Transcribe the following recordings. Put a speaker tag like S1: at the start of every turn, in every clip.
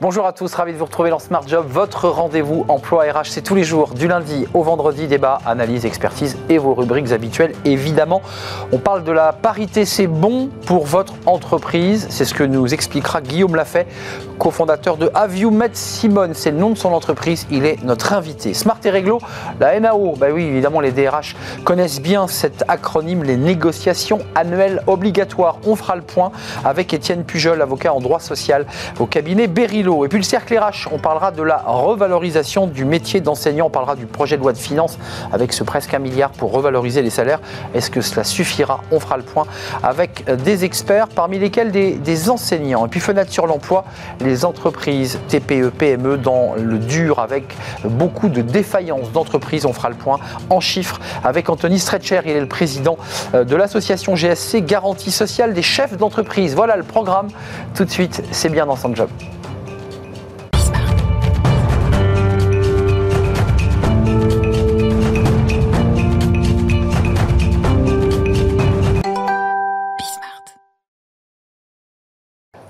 S1: Bonjour à tous, ravi de vous retrouver dans Smart Job, votre rendez-vous emploi RH. C'est tous les jours, du lundi au vendredi, débat, analyse, expertise et vos rubriques habituelles. Évidemment, on parle de la parité, c'est bon pour votre entreprise. C'est ce que nous expliquera Guillaume Lafay, cofondateur de Have You Met Simone. C'est le nom de son entreprise, il est notre invité. Smart et Réglo, la NAO, bah oui, évidemment, les DRH connaissent bien cet acronyme, les négociations annuelles obligatoires. On fera le point avec Étienne Pujol, avocat en droit social au cabinet Et puis le cercle RH, on parlera de la revalorisation du métier d'enseignant, on parlera du projet de loi de finances avec ce presque un milliard pour revaloriser les salaires. Est-ce que cela suffira? On fera le point avec des experts, parmi lesquels des, enseignants. Et puis fenêtre sur l'emploi, les entreprises TPE, PME dans le dur avec beaucoup de défaillances d'entreprises. On fera le point en chiffres avec Anthony Stretcher, il est le président euh, de l'association GSC Garantie Sociale des chefs d'entreprise. Voilà le programme. Tout de suite, c'est bien dans son job.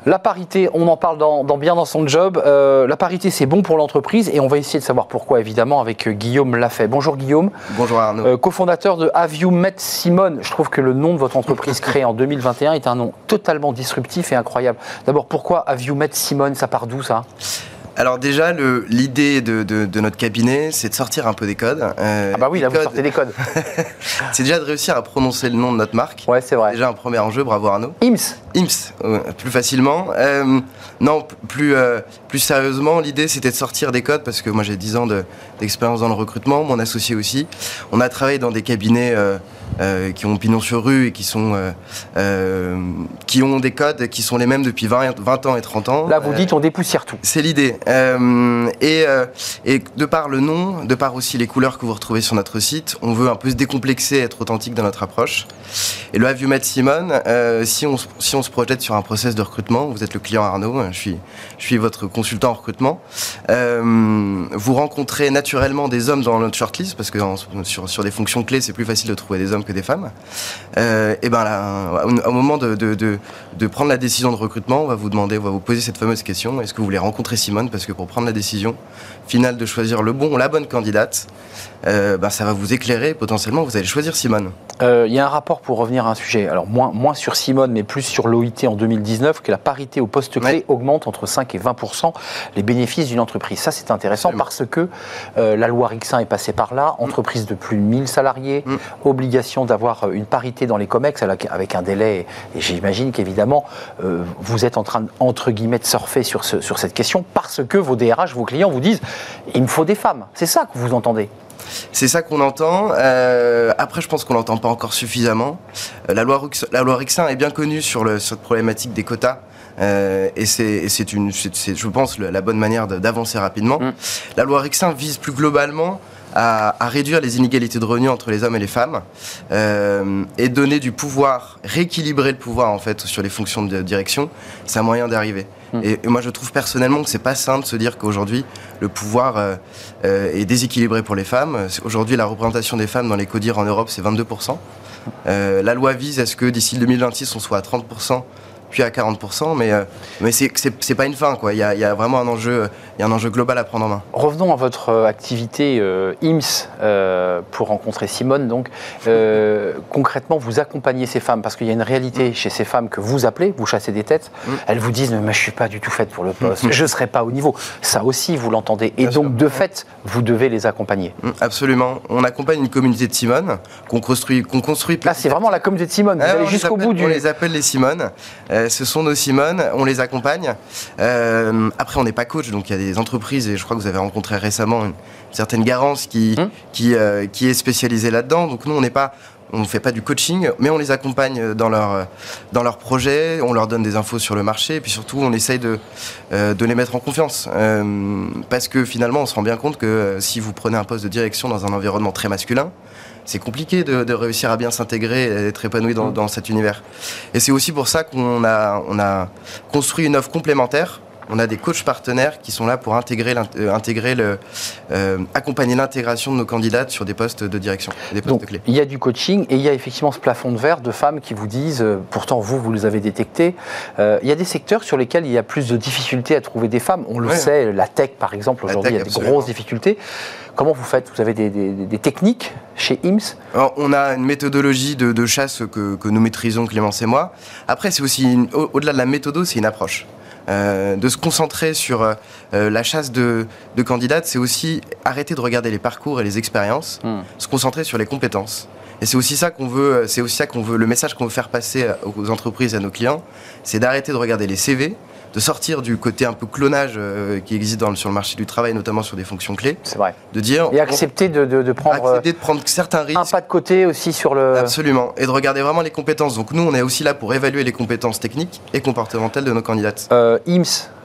S1: La parité, on en parle dans, bien dans son job. Euh, la parité, c'est bon pour l'entreprise et on va essayer de savoir pourquoi, évidemment, avec euh, Guillaume Lafay. Bonjour Guillaume.
S2: Bonjour Arnaud.
S1: Euh, cofondateur de Have You Met Simone. Je trouve que le nom de votre entreprise créée en 2021 est un nom totalement disruptif et incroyable. D'abord, pourquoi Have You Met Simone? Ça part d'où ça?
S2: Alors déjà, l'idée de, notre cabinet, c'est de sortir un peu des codes.
S1: Euh, ah bah oui, là vous sortez des codes.
S2: c'est déjà de réussir à prononcer le nom de notre marque.
S1: Ouais, c'est vrai.
S2: Déjà un premier enjeu, bravo Arnaud.
S1: IMS.
S2: IMS, plus facilement. Euh, non, plus, euh, plus sérieusement, l'idée c'était de sortir des codes parce que moi j'ai 10 ans d'expérience dans le recrutement, mon associé aussi. On a travaillé dans des cabinets euh, qui ont pignon sur rue et qui, sont, euh, euh, qui ont des codes qui sont les mêmes depuis 20, 20 ans et 30 ans.
S1: Là, vous dites on dépoussière tout.
S2: C'est l'idée. et, et de par le nom, de par aussi les couleurs que vous retrouvez sur notre site, on veut un peu se décomplexer, être authentique dans notre approche. Et le Have You Met Simone, si, on, si on se projette sur un process de recrutement, vous êtes le client Arnaud, je suis, je suis votre consultant en recrutement, vous rencontrez naturellement des hommes dans notre shortlist, parce que sur, sur des fonctions clés, c'est plus facile de trouver des hommes que des femmes. Euh, ben au moment de, de, prendre la décision de recrutement, on va vous demander, on va vous poser cette fameuse question est-ce que vous voulez rencontrer Simone? Parce que pour prendre la décision finale de choisir le bon, la bonne candidate, euh, ben ça va vous éclairer. Potentiellement, vous allez choisir Simone.
S1: Euh, il y a un rapport pour revenir à un sujet. Alors moins, moins sur Simone, mais plus sur l'OIT en 2019, que la parité au poste clé augmente entre 5 et 20% les bénéfices d'une entreprise. Ça, c'est intéressant parce que la loi Rixin est passée par là. Entreprise de plus de 1000 salariés, mm. obligation d'avoir euh, une parité dans les COMEX avec un délai, et j'imagine qu'évidemment, euh, vous êtes en train, entre guillemets, de surfer sur, sur cette question parce que vos DRH, vos clients vous disent il me faut des femmes. C'est ça que vous entendez
S2: c'est ça qu'on entend. Euh, après, je pense qu'on l'entend pas encore suffisamment. la loi, la loi Rixin est bien connue sur le, cette problématique des quotas. et c'est une, je pense, la bonne manière d'avancer rapidement. Mm. La loi Rixin vise plus globalement à, réduire les inégalités de revenus entre les hommes et les femmes euh, et donner du pouvoir, rééquilibrer le pouvoir en fait sur les fonctions de direction, c'est un moyen d'arriver. Hmm. Et, moi je trouve personnellement que c'est pas simple de se dire qu'aujourd'hui le pouvoir euh, euh, est déséquilibré pour les femmes. Aujourd'hui la représentation des femmes dans les CODIR en Europe c'est 22%. la loi vise à ce que d'ici 2026 on soit à 30% puis à 40%, mais, euh, mais c'est pas une fin, quoi. Il y a, y a vraiment un enjeu, y a un enjeu global à prendre en main.
S1: Revenons à votre euh, activité euh, IMS pour rencontrer Simone. Donc, concrètement, vous accompagnez ces femmes parce qu'il y a une réalité mm. chez ces femmes que vous appelez, vous chassez des têtes. Mm. Elles vous disent mais je suis pas du tout faite pour le poste, mm. je serai pas au niveau. Ça aussi, vous l'entendez. Et donc, de fait, vous devez les accompagner.
S2: Absolument. On accompagne une communauté de Simone qu'on construit, qu'on construit.
S1: Là, c'est vraiment la communauté de Simone. Vous ah, allez jusqu'au bout du.
S2: On les appelle les Simone. Euh, ce sont nos Simone, on les accompagne. Euh, après, on n'est pas coach, donc il y a des entreprises, et je crois que vous avez rencontré récemment une, certaine Garance qui, qui, euh, qui est spécialisée là-dedans. Donc nous, on n'est pas on ne fait pas du coaching, mais on les accompagne dans leur, dans leur projet, on leur donne des infos sur le marché, et puis surtout, on essaye de, de les mettre en confiance. parce que finalement, on se rend bien compte que si vous prenez un poste de direction dans un environnement très masculin, c'est compliqué de, réussir à bien s'intégrer et d'être épanoui dans, cet univers. Et c'est aussi pour ça qu'on a, on a construit une offre complémentaire on a des coachs partenaires qui sont là pour intégrer, euh, intégrer le, euh, accompagner l'intégration de nos candidates sur des postes de direction, des postes
S1: Donc,
S2: de clés.
S1: il y a du coaching et il y a effectivement ce plafond de verre de femmes qui vous disent, euh, pourtant vous, vous les avez détectés, euh, il y a des secteurs sur lesquels il y a plus de difficultés à trouver des femmes. On le
S2: Ouais.
S1: sait, la tech par exemple, aujourd'hui, il y a
S2: tech,
S1: des
S2: absolument.
S1: grosses difficultés. Comment vous faites? Vous avez des, des- des techniques chez IMS
S2: Alors, on a une méthodologie de, de chasse que, que nous maîtrisons, Clémence et moi. Après, c'est aussi, au- au-delà de la méthodo, c'est une approche. Euh, de se concentrer sur euh, la chasse de, de candidates, c'est aussi arrêter de regarder les parcours et les expériences,
S1: Hmm.
S2: se concentrer sur les compétences. Et c'est aussi ça qu'on veut, c'est aussi ça qu'on veut, le message qu'on veut faire passer aux entreprises, à nos clients, c'est d'arrêter de regarder les CV, de sortir du côté un peu clonage euh, qui existe dans sur le marché du travail, notamment sur des fonctions clés,
S1: C'est vrai.
S2: de dire
S1: Et accepter de, de- de prendre euh,
S2: accepter de prendre certains risques.
S1: un pas de côté aussi sur le...
S2: Absolument. Et de regarder vraiment les compétences. Donc nous, on est aussi là pour évaluer les compétences techniques et comportementales de nos candidates.
S1: Euh,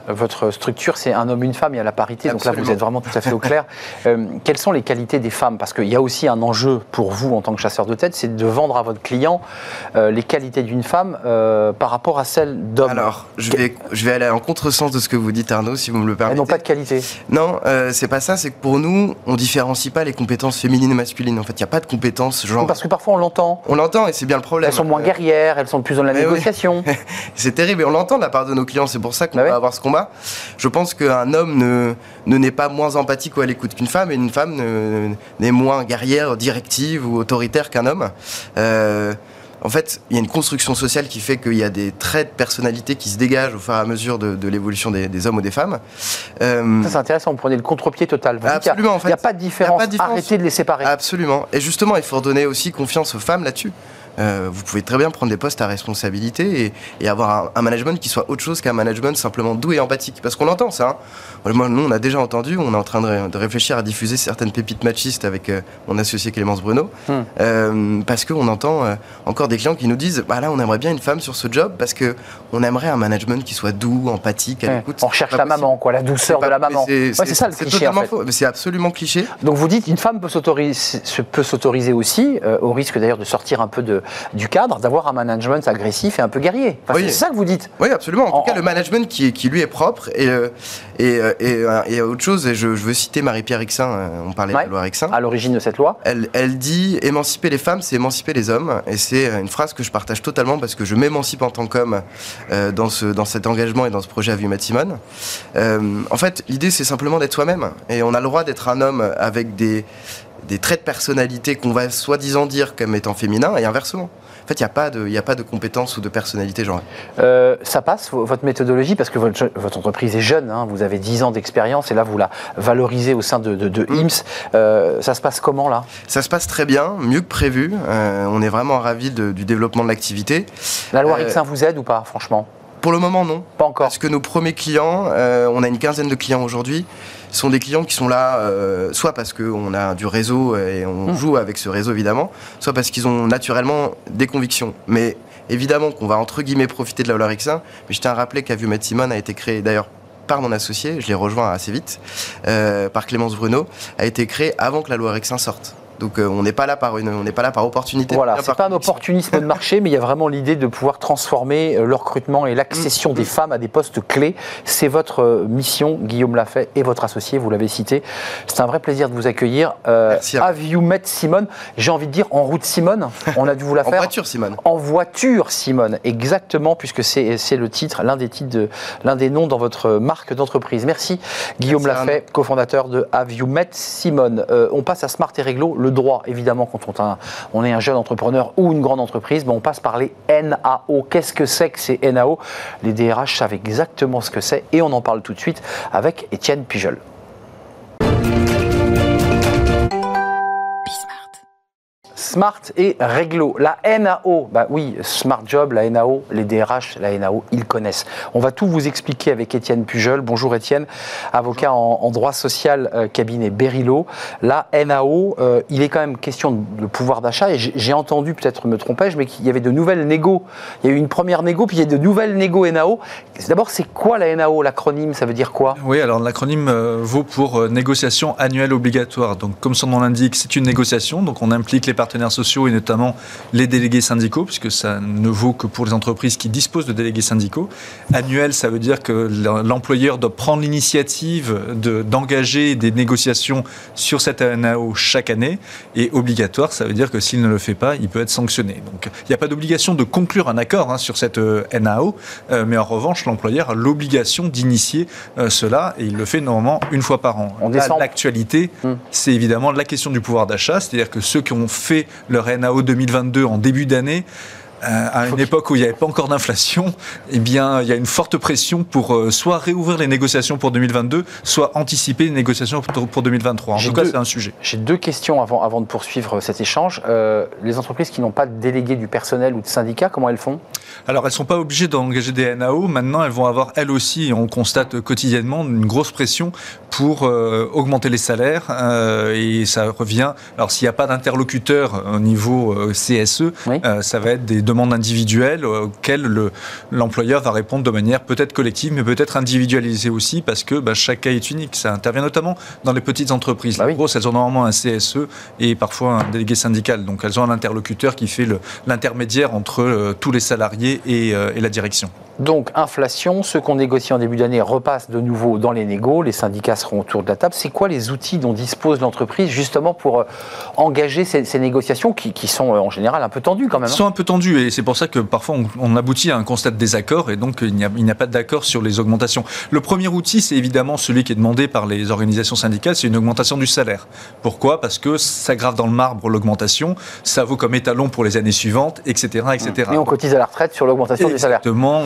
S1: votre structure, c'est un homme, une femme, il y a la parité, donc là vous êtes vraiment tout à fait au clair. Euh, quelles sont les qualités des femmes? Parce qu'il y a aussi un enjeu pour vous en tant que chasseur de tête, c'est de vendre à votre client euh, les qualités d'une femme euh, par rapport à celles d'hommes.
S2: Alors, je vais, je vais aller en contresens de ce que vous dites, Arnaud, si vous me le
S1: Elles
S2: permettez.
S1: n'ont pas de qualité.
S2: Non, c'est pas ça. C'est que pour nous, on différencie pas les compétences féminines et masculines. En fait, il n'y a pas de compétences genre.
S1: Parce que parfois on l'entend.
S2: On l'entend et c'est bien le problème.
S1: Elles sont moins guerrières, elles sont plus dans la
S2: Mais oui.
S1: négociation.
S2: C'est terrible et on l'entend de la part de nos clients, c'est pour ça qu'on
S1: Bah
S2: va
S1: ouais.
S2: avoir ce combat. Je pense qu'un homme ne, ne n'est pas moins empathique ou à l'écoute qu'une femme et une femme ne- n'est moins guerrière, directive ou autoritaire qu'un homme. Euh, en fait, il y a une construction sociale qui fait qu'il y a des traits de personnalité qui se dégagent au fur et à mesure de, de l'évolution des, des hommes ou des femmes. Euh,
S1: Ça c'est intéressant, vous prenez le contre-pied total. Vous
S2: Absolument, en fait.
S1: Il n'y a pas de différence,
S2: pas de différence.
S1: arrêtez de les séparer.
S2: Absolument. Et justement, il faut redonner aussi confiance aux femmes là-dessus. Euh, vous pouvez très bien prendre des postes à responsabilité et, et avoir un, un management qui soit autre chose qu'un management simplement doux et empathique. Parce qu'on l'entend ça. hein. Moi, nous, on a déjà entendu, on est en train de, ré- de réfléchir à diffuser certaines pépites machistes avec euh, mon associé Clémence Bruno.
S1: Hmm.
S2: Euh, parce qu'on entend encore des clients qui nous disent bah là, on aimerait bien une femme sur ce job parce que on aimerait un management qui soit doux, empathique, à l'écoute.
S1: On recherche
S2: C'est
S1: la
S2: possible.
S1: maman, quoi, la douceur
S2: C'est
S1: de la maman.
S2: mais
S1: Ouais, C'est ça le
S2: c'est
S1: cliché en
S2: totalement
S1: fait.
S2: faux. Mais C'est absolument cliché.
S1: Donc vous dites, une femme peut s'autoriser, aussi, au risque d'ailleurs de sortir un peu de, du cadre, d'avoir un management agressif et un peu guerrier. Enfin,
S2: Oui.
S1: C'est ça que vous dites.
S2: Oui, absolument. En,
S1: En-
S2: tout cas, le management qui, lui est propre et, euh, et, euh, et, euh, et autre chose. Et je, je veux citer Marie-Pierre Rixin. On parlait
S1: Ouais.
S2: de la loi Rixin.
S1: À l'origine de cette loi.
S2: Elle, elle dit émanciper les femmes, c'est émanciper les hommes. Et c'est une phrase que je partage totalement parce que je m'émancipe en tant qu'homme euh, dans, ce, dans cet engagement et dans ce projet à Simone. Euh, en fait, l'idée, c'est simplement d'être soi-même. Et on a le droit d'être un homme avec des, des traits de personnalité qu'on va soi-disant dire comme étant féminin et inversement. En fait, il n'y a, pas de- y a pas de compétences ou de personnalité genre.
S1: Euh, ça passe, vo- votre méthodologie, parce que votre, entreprise est jeune, hein, vous avez 10 ans d'expérience et là vous la valorisez au sein de, de, de IMS. Euh, ça se passe comment là?
S2: Ça se passe très bien, mieux que prévu. Euh, on est vraiment ravis de- du développement de l'activité.
S1: La loi Rixin vous aide ou pas, franchement?
S2: Pour le moment, non.
S1: Pas encore.
S2: Parce que nos premiers clients, euh, on a une quinzaine de clients aujourd'hui, sont des clients qui sont là, euh, soit parce qu'on a du réseau et on
S1: Mmh.
S2: joue avec ce réseau évidemment, soit parce qu'ils ont naturellement des convictions. Mais évidemment qu'on va entre guillemets profiter de la loi Rixin. Mais je tiens à rappeler qu'Avumet Simone a été créé d'ailleurs par mon associé, je l'ai rejoint assez vite, euh, par Clémence Bruno, a été créé avant que la loi Rixin sorte. Donc euh, on n'est pas là par une, on n'est pas là par opportunité.
S1: Voilà, c'est pas un opportunisme de marché, mais il y a vraiment l'idée de pouvoir transformer euh, le recrutement et l'accession
S2: Mm.
S1: des femmes à des postes clés. C'est votre euh, mission, Guillaume Lafay et votre associé, vous l'avez cité. C'est un vrai plaisir de vous accueillir. Euh,
S2: Merci.
S1: Have you met Simone? J'ai envie de dire en route Simone. On a dû vous la
S2: En
S1: faire.
S2: voiture, Simone.
S1: En voiture, Simone, exactement, puisque c'est c'est le titre, l'un des titres, de- l'un des noms dans votre marque d'entreprise. Merci, Guillaume Lafay, cofondateur de Have You Met Simone. Euh, on passe à Smart et Réglo, le droit, évidemment, quand on, est un- jeune entrepreneur ou une grande entreprise, ben, on passe par les NAO. Qu'est-ce que c'est que ces NAO Les DRH savent exactement ce que c'est et on en parle tout de suite avec Étienne Pujol. Smart et Réglo. La NAO, bah oui, Smart Job, la NAO, les DRH, la NAO, ils connaissent. On va tout vous expliquer avec Étienne Pujol. Bonjour Étienne, avocat en, en droit social, euh, cabinet Berilo. La NAO, euh, il est quand même question de, de pouvoir d'achat et j'ai entendu, peut-être me trompais-je, mais qu'il y avait de nouvelles négos. Il y a eu une première négo, puis il y a de nouvelles négo NAO. D'abord, c'est quoi la NAO L'acronyme, ça veut dire quoi?
S3: Oui, alors l'acronyme euh, vaut pour négociation annuelle obligatoire. Donc, comme son nom l'indique, c'est une négociation. Donc, on implique les partenaires partenaires sociaux et notamment les délégués syndicaux, puisque ça ne vaut que pour les entreprises qui disposent de délégués syndicaux. Annuel, ça veut dire que l'employeur doit prendre l'initiative d'engager des négociations sur cette NAO chaque année. Et obligatoire, ça veut dire que s'il ne le fait pas, il peut être sanctionné. Donc il n'y a pas d'obligation de conclure un accord hein, sur cette euh, NAO, euh, mais en revanche, l'employeur a l'obligation d'initier euh, cela et il le fait normalement une fois par an. L'actualité, hmm. c'est évidemment la question du pouvoir d'achat, c'est-à-dire que ceux qui ont fait leur NAO 2022 en début d'année, à une époque où il n'y avait pas encore d'inflation, eh bien, il y a une forte pression pour euh, soit réouvrir les négociations pour 2022, soit anticiper les négociations pour, 2023. En tout cas, c'est un sujet.
S1: J'ai deux questions avant, avant de poursuivre cet échange. Euh, les entreprises qui n'ont pas de délégué du personnel ou de syndicat, comment elles font?
S3: Alors, elles ne sont pas obligées d'engager des NAO. Maintenant, elles vont avoir, elles aussi, on constate quotidiennement, une grosse pression pour augmenter les salaires. et ça revient. Alors, s'il n'y a pas d'interlocuteur au niveau CSE, ça va être des demandes individuelles auxquelles l'employeur va répondre de manière peut-être collective, mais peut-être individualisée aussi, parce que bah, chaque cas est unique. Ça intervient notamment dans les petites entreprises. Bah les grosses, elles ont normalement un CSE et parfois un délégué syndical. Donc elles ont un interlocuteur qui fait l'intermédiaire entre euh, tous les salariés et, euh, et la direction.
S1: Donc, inflation, ceux qu'on négocie en début d'année repassent de nouveau dans les négos, les syndicats seront autour de la table. C'est quoi les outils dont dispose l'entreprise justement pour euh, engager ces, négociations qui, sont en général un peu tendues quand même Ils
S3: hein? Sont un peu tendues c'est pour ça que parfois on, aboutit à un constat de désaccord et donc il n'y a, pas d'accord sur les augmentations. Le premier outil, c'est évidemment celui qui est demandé par les organisations syndicales, c'est une augmentation du salaire. Pourquoi? Parce que ça grave dans le marbre l'augmentation, ça vaut comme étalon pour les années suivantes, etc. etc.
S1: Et on cotise à la retraite sur l'augmentation du salaire.
S3: Exactement,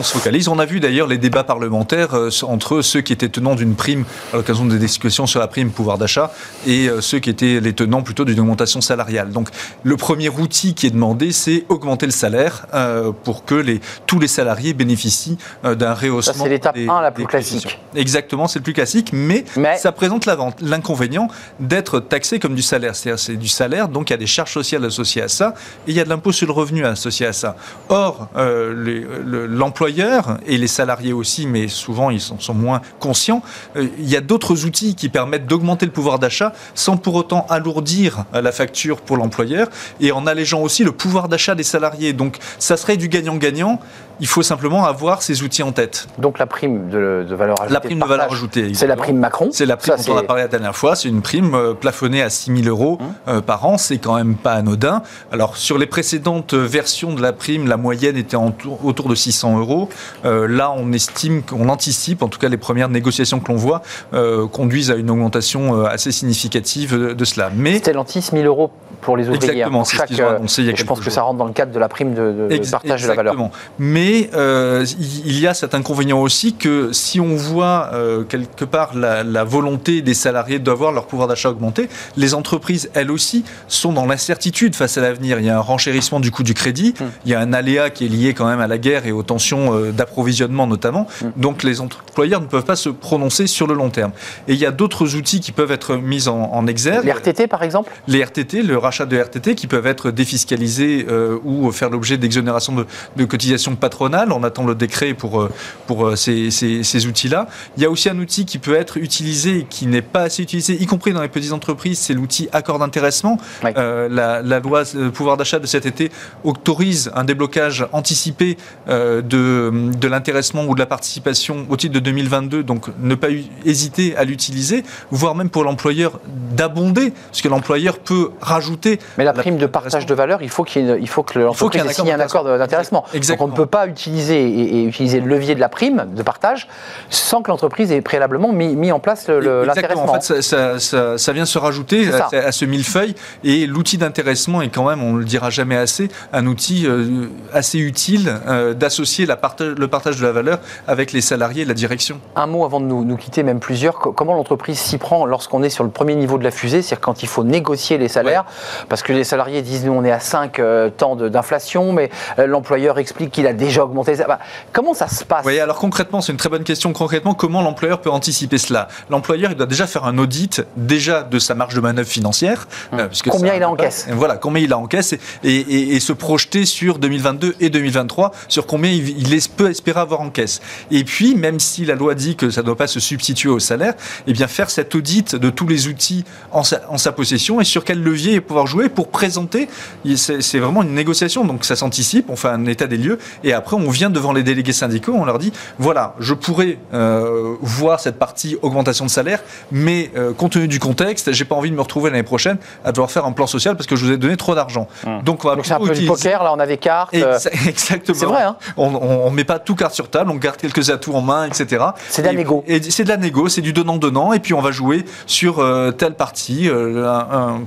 S3: on a vu d'ailleurs les débats parlementaires euh, entre ceux qui étaient tenants d'une prime à l'occasion des discussions sur la prime pouvoir d'achat et euh, ceux qui étaient les tenants plutôt d'une augmentation salariale. Donc le premier outil qui est demandé, c'est augmenter le salaire euh, pour que les, tous les salariés bénéficient d'un rehaussement. Ça,
S1: c'est l'étape 1 la plus classique.
S3: Exactement, c'est le plus classique, mais, ça présente l'inconvénient d'être taxé comme du salaire. C'est-à-dire c'est du salaire, donc il y a des charges sociales associées à ça et il y a de l'impôt sur le revenu associé à ça. Or, l'employeur et les salariés aussi, mais souvent ils sont, moins conscients, euh, il y a d'autres outils qui permettent d'augmenter le pouvoir d'achat sans pour autant alourdir euh, la facture pour l'employeur et en allégeant aussi le pouvoir d'achat des salariés. Donc ça serait du gagnant-gagnant. Il faut simplement avoir ces outils en tête.
S1: Donc la prime de, valeur ajoutée.
S3: La prime de, valeur ajoutée.
S1: C'est la prime Macron.
S3: C'est la prime dont on a parlé la dernière fois. C'est une prime euh, plafonnée à 6 000 euros mmh. par an. C'est quand même pas anodin. Alors sur les précédentes versions de la prime, la moyenne était autour de 600 euros. Euh, là, on estime, qu'on anticipe, en tout cas les premières négociations que l'on voit, euh, conduisent à une augmentation euh, assez significative de, cela.
S1: Mais Stellantis, 1000 euros pour les ouvriers.
S3: Exactement, c'est ce qu'ils ont annoncé il y a
S1: Je pense que ça rentre dans le cadre de la prime de, partage de la valeur.
S3: Mais il y a cet inconvénient aussi que si on voit quelque part la, volonté des salariés d'avoir leur pouvoir d'achat augmenté, les entreprises, elles aussi, sont dans l'incertitude face à l'avenir. Il y a un renchérissement du coût du crédit, hum. il y a un aléa qui est lié quand même à la guerre et aux tensions d'approvisionnement notamment. Mm. Donc les employeurs ne peuvent pas se prononcer sur le long terme. Et il y a d'autres outils qui peuvent être mis en, exergue.
S1: Les RTT par exemple?
S3: Les RTT, le rachat de RTT qui peuvent être défiscalisés euh, ou faire l'objet d'exonération de, de, cotisations patronales. On attend le décret pour, euh, pour euh, ces, ces, outils-là. Il y a aussi un outil qui peut être utilisé et qui n'est pas assez utilisé, y compris dans les petites entreprises, c'est l'outil accord d'intéressement. la, la, loi pouvoir d'achat de cet été autorise un déblocage anticipé de de l'intéressement ou de la participation au titre de 2022, donc ne pas hésiter à l'utiliser, voire même pour l'employeur d'abonder, parce que l'employeur peut rajouter.
S1: Mais la prime de partage de valeur, il faut, qu'il il faut que l'entreprise ait signé un accord d'intéressement. Donc on ne peut pas utiliser et, utiliser le levier de la prime de partage sans que l'entreprise ait préalablement mis, mis en place l'intéressement.
S3: En fait, ça, ça, ça, vient se rajouter à, ce millefeuille et l'outil d'intéressement est quand même, on ne le dira jamais assez, un outil euh, assez utile euh, d'associer partage, le partage de la valeur avec les salariés et la direction.
S1: Un mot avant de nous, quitter, même plusieurs. Comment l'entreprise s'y prend lorsqu'on est sur le premier niveau de la fusée, c'est-à-dire quand il faut négocier les salaires? Parce que les salariés disent nous on est à 5 euh, temps d'inflation, mais euh, l'employeur explique qu'il a augmenté. ça. Bah, comment ça se passe?
S3: Oui, alors concrètement, c'est une très bonne question. Concrètement, comment l'employeur peut anticiper cela? L'employeur, il doit déjà faire un audit déjà de sa marge de manœuvre financière.
S1: Hum. combien il a en caisse?
S3: Voilà, combien il a en caisse et, se projeter sur 2022 et 2023 sur combien il, peut espérer avoir en caisse. Et puis, même si la loi dit que ça ne doit pas se substituer au salaire, eh bien faire cet audit de tous les outils en sa, en sa possession et sur quel levier pouvoir jouer pour présenter. C'est vraiment une négociation, donc ça s'anticipe, on fait un état des lieux et après on vient devant les délégués syndicaux, on leur dit voilà, je pourrais euh, voir cette partie augmentation de salaire, mais euh, compte tenu du contexte, j'ai pas envie de me retrouver l'année prochaine à devoir faire un plan social parce que je vous ai donné trop d'argent.
S1: Hum. Donc on va c'est un peu du poker, là on a des cartes.
S3: Euh, exactement.
S1: C'est vrai. Hein
S3: on ne met pas tout carte sur table, on garde quelques atouts en main, etc.
S1: C'est de la négo.
S3: C'est de la négo, c'est du donnant-donnant, et puis on va jouer sur telle partie,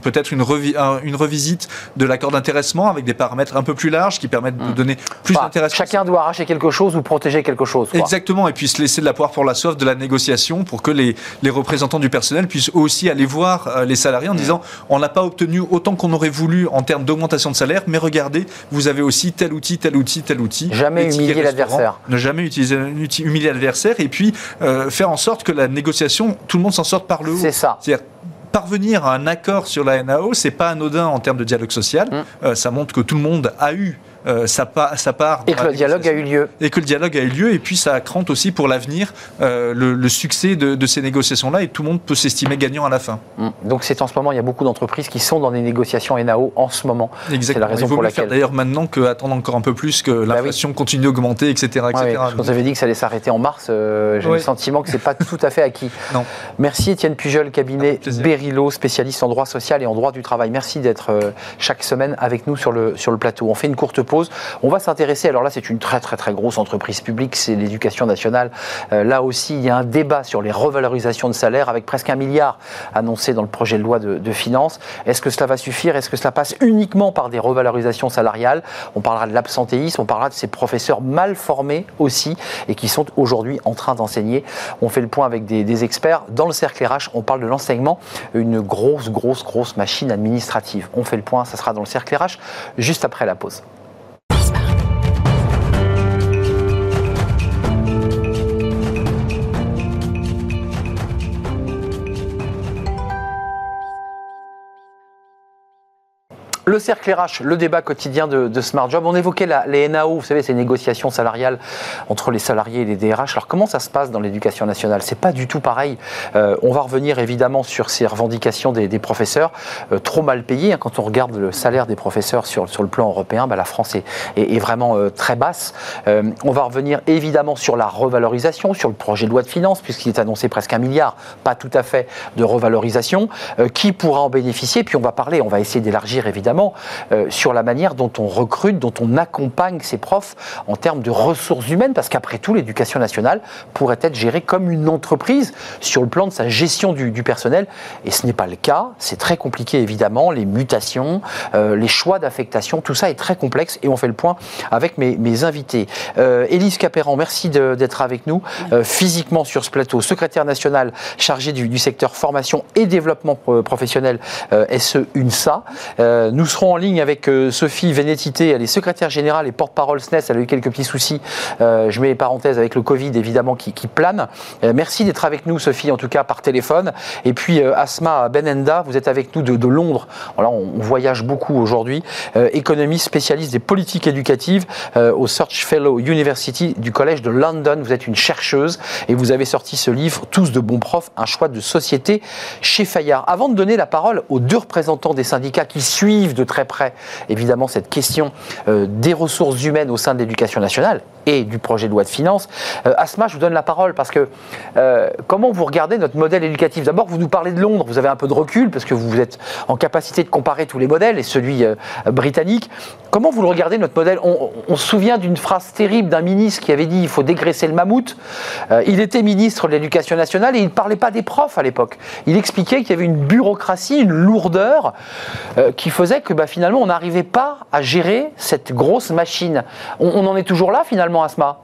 S3: peut-être une, une revisite de l'accord d'intéressement avec des paramètres un peu plus larges qui permettent de hum. donner plus d'intéressement.
S1: Chacun doit arracher quelque chose ou protéger quelque chose.
S3: Exactement, et puis se laisser de la poire pour la soif de la négociation pour que les, les représentants du personnel puissent aussi aller voir euh, les salariés en hum. disant on n'a pas obtenu autant qu'on aurait voulu en termes d'augmentation de salaire, mais regardez, vous avez aussi tel outil, tel outil, tel outil.
S1: Jamais humilier l'adversaire.
S3: Ne jamais utiliser, humilier l'adversaire et puis euh, faire en sorte que la négociation, tout le monde s'en sorte par le haut.
S1: C'est ça.
S3: C'est-à-dire parvenir à un accord sur la NAO, c'est pas anodin en termes de dialogue social. Mmh. Euh, ça montre que tout le monde a eu euh, ça, part.
S1: Et que le dialogue a eu lieu.
S3: Et que le dialogue a eu lieu, et puis ça crante aussi pour l'avenir euh, le, succès de, ces négociations-là, et tout le monde peut s'estimer gagnant à la fin.
S1: Mm. Donc c'est en ce moment, il y a beaucoup d'entreprises qui sont dans des négociations NAO en ce moment.
S3: C'est la raison il pour laquelle. D'ailleurs maintenant qu'attendre encore un peu plus, que bah l'inflation continue d'augmenter, etc. etc.
S1: vous avez dit que ça allait s'arrêter en mars, euh, j'ai le sentiment que c'est pas tout à fait acquis.
S3: Non.
S1: Merci Étienne Pujol, cabinet Berilo, spécialiste en droit social et en droit du travail. Merci d'être chaque semaine avec nous sur le, sur le plateau. On fait une courte on va s'intéresser, alors là c'est une très très très grosse entreprise publique, c'est l'éducation nationale. Euh, là aussi il y a un débat sur les revalorisations de salaire avec presque un milliard annoncé dans le projet de loi de, finances. Est-ce que cela va suffire? Est-ce que cela passe uniquement par des revalorisations salariales? On parlera de l'absentéisme, on parlera de ces professeurs mal formés aussi et qui sont aujourd'hui en train d'enseigner. On fait le point avec des, experts. Dans le cercle RH, on parle de l'enseignement, une grosse, grosse, grosse machine administrative. On fait le point, ça sera dans le cercle RH juste après la pause. Le cercle RH, le débat quotidien de, Smart Job. On évoquait les NAO, vous savez, ces négociations salariales entre les salariés et les DRH. Alors comment ça se passe dans l'éducation nationale? C'est pas du tout pareil. Euh, on va revenir évidemment sur ces revendications des, professeurs, euh, trop mal payés. Hein. quand on regarde le salaire des professeurs sur, le plan européen, bah, la France est, est, vraiment euh, très basse. on va revenir évidemment sur la revalorisation, sur le projet de loi de finances, puisqu'il est annoncé presque un milliard, pas tout à fait, de revalorisation. qui pourra en bénéficier? Puis on va parler, on va essayer d'élargir évidemment euh, sur la manière dont on recrute, dont on accompagne ces profs en termes de ressources humaines, parce qu'après tout, l'éducation nationale pourrait être gérée comme une entreprise sur le plan de sa gestion du, personnel, et ce n'est pas le cas. C'est très compliqué, évidemment, les mutations, euh, les choix d'affectation, tout ça est très complexe, et on fait le point avec mes, invités. Euh, Élise Capéran, merci d'être avec nous physiquement sur ce plateau, secrétaire nationale chargée du, secteur formation et développement professionnel SE UNSA. nous nous serons en ligne avec euh, Sophie Vénétité, elle est secrétaire générale et porte-parole SNES. Elle a eu quelques petits soucis. Euh, je mets les parenthèses avec le Covid, évidemment, qui, plane. Euh, merci d'être avec nous, Sophie, en tout cas par téléphone. Et puis Asma Benenda, vous êtes avec nous de, Londres. Alors, on, voyage beaucoup aujourd'hui. économiste, spécialiste des politiques éducatives au Search Fellow University du Collège de London. Vous êtes une chercheuse et vous avez sorti ce livre, Tous de bons profs, un choix de société chez Fayard. Avant de donner la parole aux deux représentants des syndicats qui suivent de très près, évidemment, cette question euh, des ressources humaines au sein de l'éducation nationale et du projet de loi de finances. Euh, Asma, je vous donne la parole parce que euh, comment vous regardez notre modèle éducatif? D'abord, vous nous parlez de Londres, vous avez un peu de recul parce que vous êtes en capacité de comparer tous les modèles et celui britannique. Comment vous le regardez notre modèle? On, se souvient d'une phrase terrible d'un ministre qui avait dit il faut dégraisser le mammouth. il était ministre de l'Éducation nationale et il ne parlait pas des profs à l'époque. Il expliquait qu'il y avait une bureaucratie, une lourdeur qui faisait que bah, finalement on n'arrivait pas à gérer cette grosse machine. On, en est toujours là finalement, Asma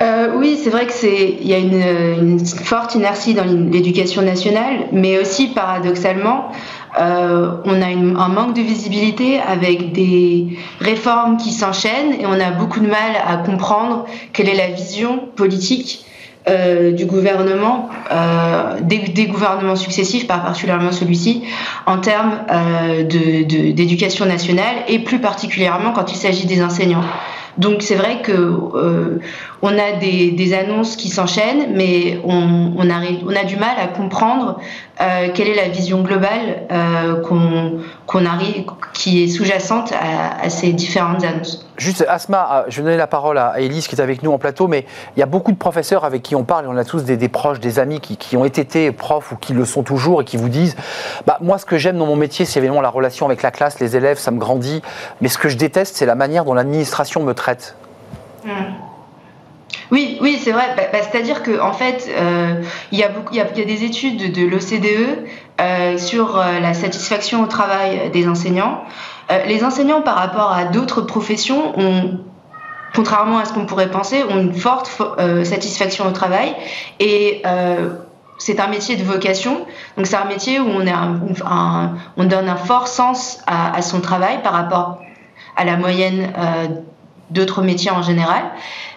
S4: euh, oui, c'est vrai que c'est il y a une, forte inertie dans l'éducation nationale, mais aussi paradoxalement, on a un manque de visibilité avec des réformes qui s'enchaînent et on a beaucoup de mal à comprendre quelle est la vision politique euh, du gouvernement, euh, des, gouvernements successifs, pas particulièrement celui-ci, en termes euh, d'éducation nationale et plus particulièrement quand il s'agit des enseignants. Donc c'est vrai que euh, a des, annonces qui s'enchaînent, mais on, on, a du mal à comprendre euh, quelle est la vision globale euh, qu'on arrive, qui est sous-jacente à, ces différentes annonces.
S1: Juste, Asma, je vais donner la parole à Elise qui est avec nous en plateau, mais il y a beaucoup de professeurs avec qui on parle, et on a tous des, proches, des amis qui, ont été profs ou qui le sont toujours et qui vous disent bah, Moi, ce que j'aime dans mon métier, c'est évidemment la relation avec la classe, les élèves, ça me grandit, mais ce que je déteste, c'est la manière dont l'administration me traite. Hmm.
S4: Oui, oui, c'est vrai. Bah, bah, c'est-à-dire qu'en en fait, euh, il, y a des études de l'OCDE euh, sur euh, la satisfaction au travail des enseignants. les enseignants, par rapport à d'autres professions, ont contrairement à ce qu'on pourrait penser, ont une forte satisfaction au travail et c'est un métier de vocation. Donc c'est un métier où on donne un fort sens à, à, son travail par rapport à la moyenne d'autres métiers en général.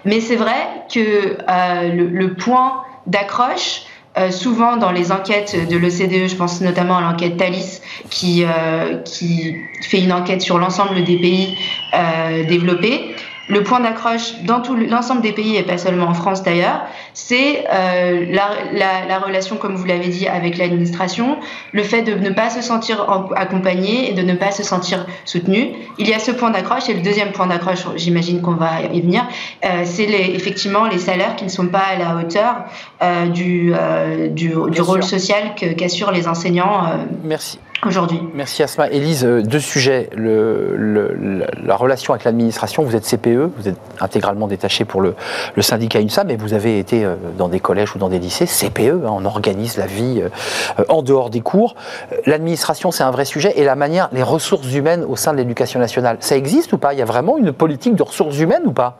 S4: Mais c'est vrai que euh, le, point d'accroche, euh, souvent dans les enquêtes de l'OCDE, je pense notamment à l'enquête Thalys, euh, qui fait une enquête sur l'ensemble des pays développés, le point d'accroche dans tout l'ensemble des pays et pas seulement en France d'ailleurs, c'est euh, la, relation, comme vous l'avez dit, avec l'administration, le fait de ne pas se sentir accompagné et de ne pas se sentir soutenu. Il y a ce point d'accroche et le deuxième point d'accroche, j'imagine qu'on va y venir, euh, c'est effectivement les salaires qui ne sont pas à la hauteur euh, du, du, rôle social qu'assurent les enseignants.
S1: Merci Merci Asma. Élise, euh, deux sujets. la relation avec l'administration, vous êtes CPE, vous êtes intégralement détaché pour le, syndicat UNSA, mais vous avez été euh, dans des collèges ou dans des lycées, CPE, hein, on organise la vie euh, en dehors des cours. L'administration, c'est un vrai sujet, et la manière, les ressources humaines au sein de l'éducation nationale, ça existe ou pas? Il y a vraiment une politique de ressources humaines ou pas?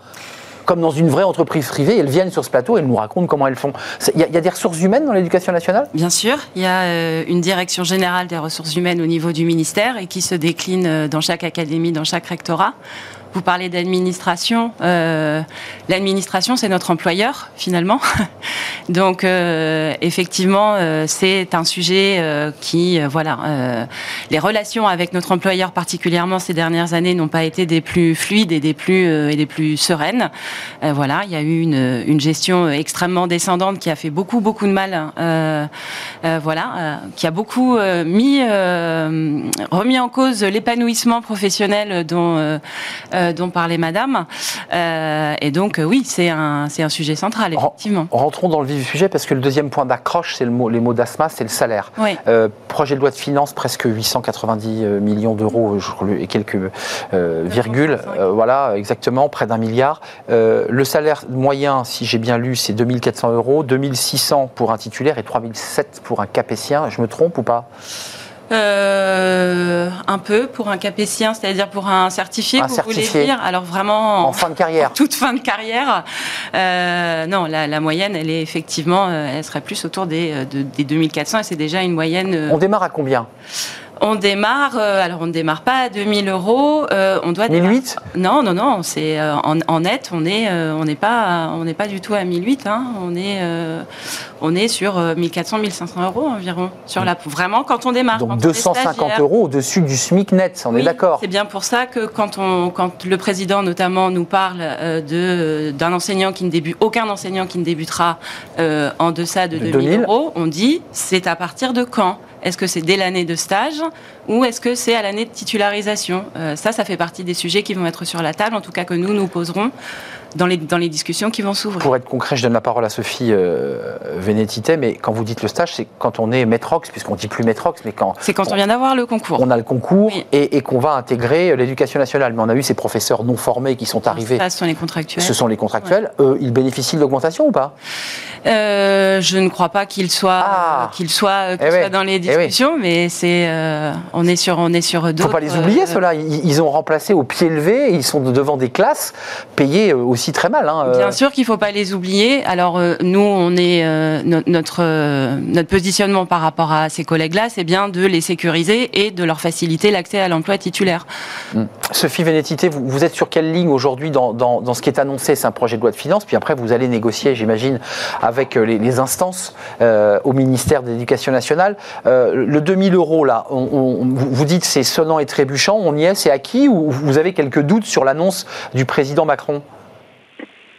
S1: Comme dans une vraie entreprise privée, elles viennent sur ce plateau et elles nous racontent comment elles font. Il y, a des ressources humaines dans l'éducation nationale?
S5: Bien sûr, il y a euh, une direction générale des ressources humaines au niveau du ministère et qui se décline euh, dans chaque académie, dans chaque rectorat. Vous parlez d'administration. Euh, l'administration, c'est notre employeur, finalement. Donc, euh, effectivement, euh, c'est un sujet qui, voilà, les relations avec notre employeur, particulièrement ces dernières années, n'ont pas été des plus fluides et des plus, et des plus sereines. voilà, il y a eu une, une, gestion extrêmement descendante qui a fait beaucoup, beaucoup de mal. voilà, qui a beaucoup mis, remis en cause l'épanouissement professionnel dont euh, dont parlait Madame. Euh, et donc, euh, oui, c'est un, c'est un sujet central, effectivement.
S1: Rentrons dans le vif du sujet, parce que le deuxième point d'accroche, c'est le mot, les mots d'ASMA, c'est le salaire. projet de loi de finances, presque 890 millions d'euros et quelques virgules. voilà, exactement, près d'un milliard. le salaire moyen, si j'ai bien lu, c'est 2400 euros, 2600 pour un titulaire et 3700 pour un capétien. Je me trompe ou pas?
S5: Euh, un peu pour un capétien, c'est-à-dire pour un certifié, vous voulez dire? Alors vraiment
S1: en, fin de carrière,
S5: toute fin de carrière. Euh, non, la, moyenne, elle est effectivement, euh, elle serait plus autour des, des 2400 et c'est déjà une moyenne.
S1: On démarre à combien?
S5: On démarre, euh, alors on ne démarre pas à 2000 euros, euh, on doit
S1: 1008
S5: Non, non, non, c'est euh, en, net, on est, on n'est pas, on n'est pas du tout à 1008, hein, on est, on est sur 1400, 1500 euros environ sur la, vraiment quand on démarre.
S1: Donc 250 euros au-dessus du SMIC net, on est d'accord.
S5: C'est bien pour ça que quand on, quand le président notamment nous parle de d'un enseignant qui ne débute, aucun enseignant qui ne débutera en deçà de, 2000 euros, on dit c'est à partir de quand? Est-ce que c'est dès l'année de stage ou est-ce que c'est à l'année de titularisation euh, Ça, ça fait partie des sujets qui vont être sur la table, en tout cas que nous nous poserons dans les, dans les discussions qui vont s'ouvrir.
S1: Pour être concret, je donne la parole à Sophie euh, mais quand vous dites le stage, c'est quand on est métrox, puisqu'on dit plus métrox, mais quand...
S5: C'est quand on, vient d'avoir le concours.
S1: On a le concours et, qu'on va intégrer l'éducation nationale. Mais on a eu ces professeurs non formés qui sont arrivés.
S5: Ça, ce sont les contractuels.
S1: Ce sont les contractuels. ils bénéficient de l'augmentation ou pas?
S5: Euh, Je ne crois pas qu'ils soient, ah. qu'ils soient, eh dans les eh discussions, mais c'est... Euh, on est sur, on est sur d'autres.
S1: Faut pas les oublier, ceux-là. Ils, ont remplacé au pied levé. Ils sont devant des classes payées aussi très mal. Hein,
S5: Bien sûr qu'il faut pas les oublier. Alors nous, on est notre notre positionnement par rapport à ces collègues-là, c'est bien de les sécuriser et de leur faciliter l'accès à l'emploi titulaire.
S1: Hmm. Sophie Vénétité, vous, vous, êtes sur quelle ligne aujourd'hui dans, dans, ce qui est annoncé? C'est un projet de loi de finances, puis après vous allez négocier, j'imagine, avec les, instances au ministère de l'Éducation nationale. le 2000 euros, là, vous dites c'est sonnant et trébuchant, on y est, c'est acquis ou vous avez quelques doutes sur l'annonce du président Macron?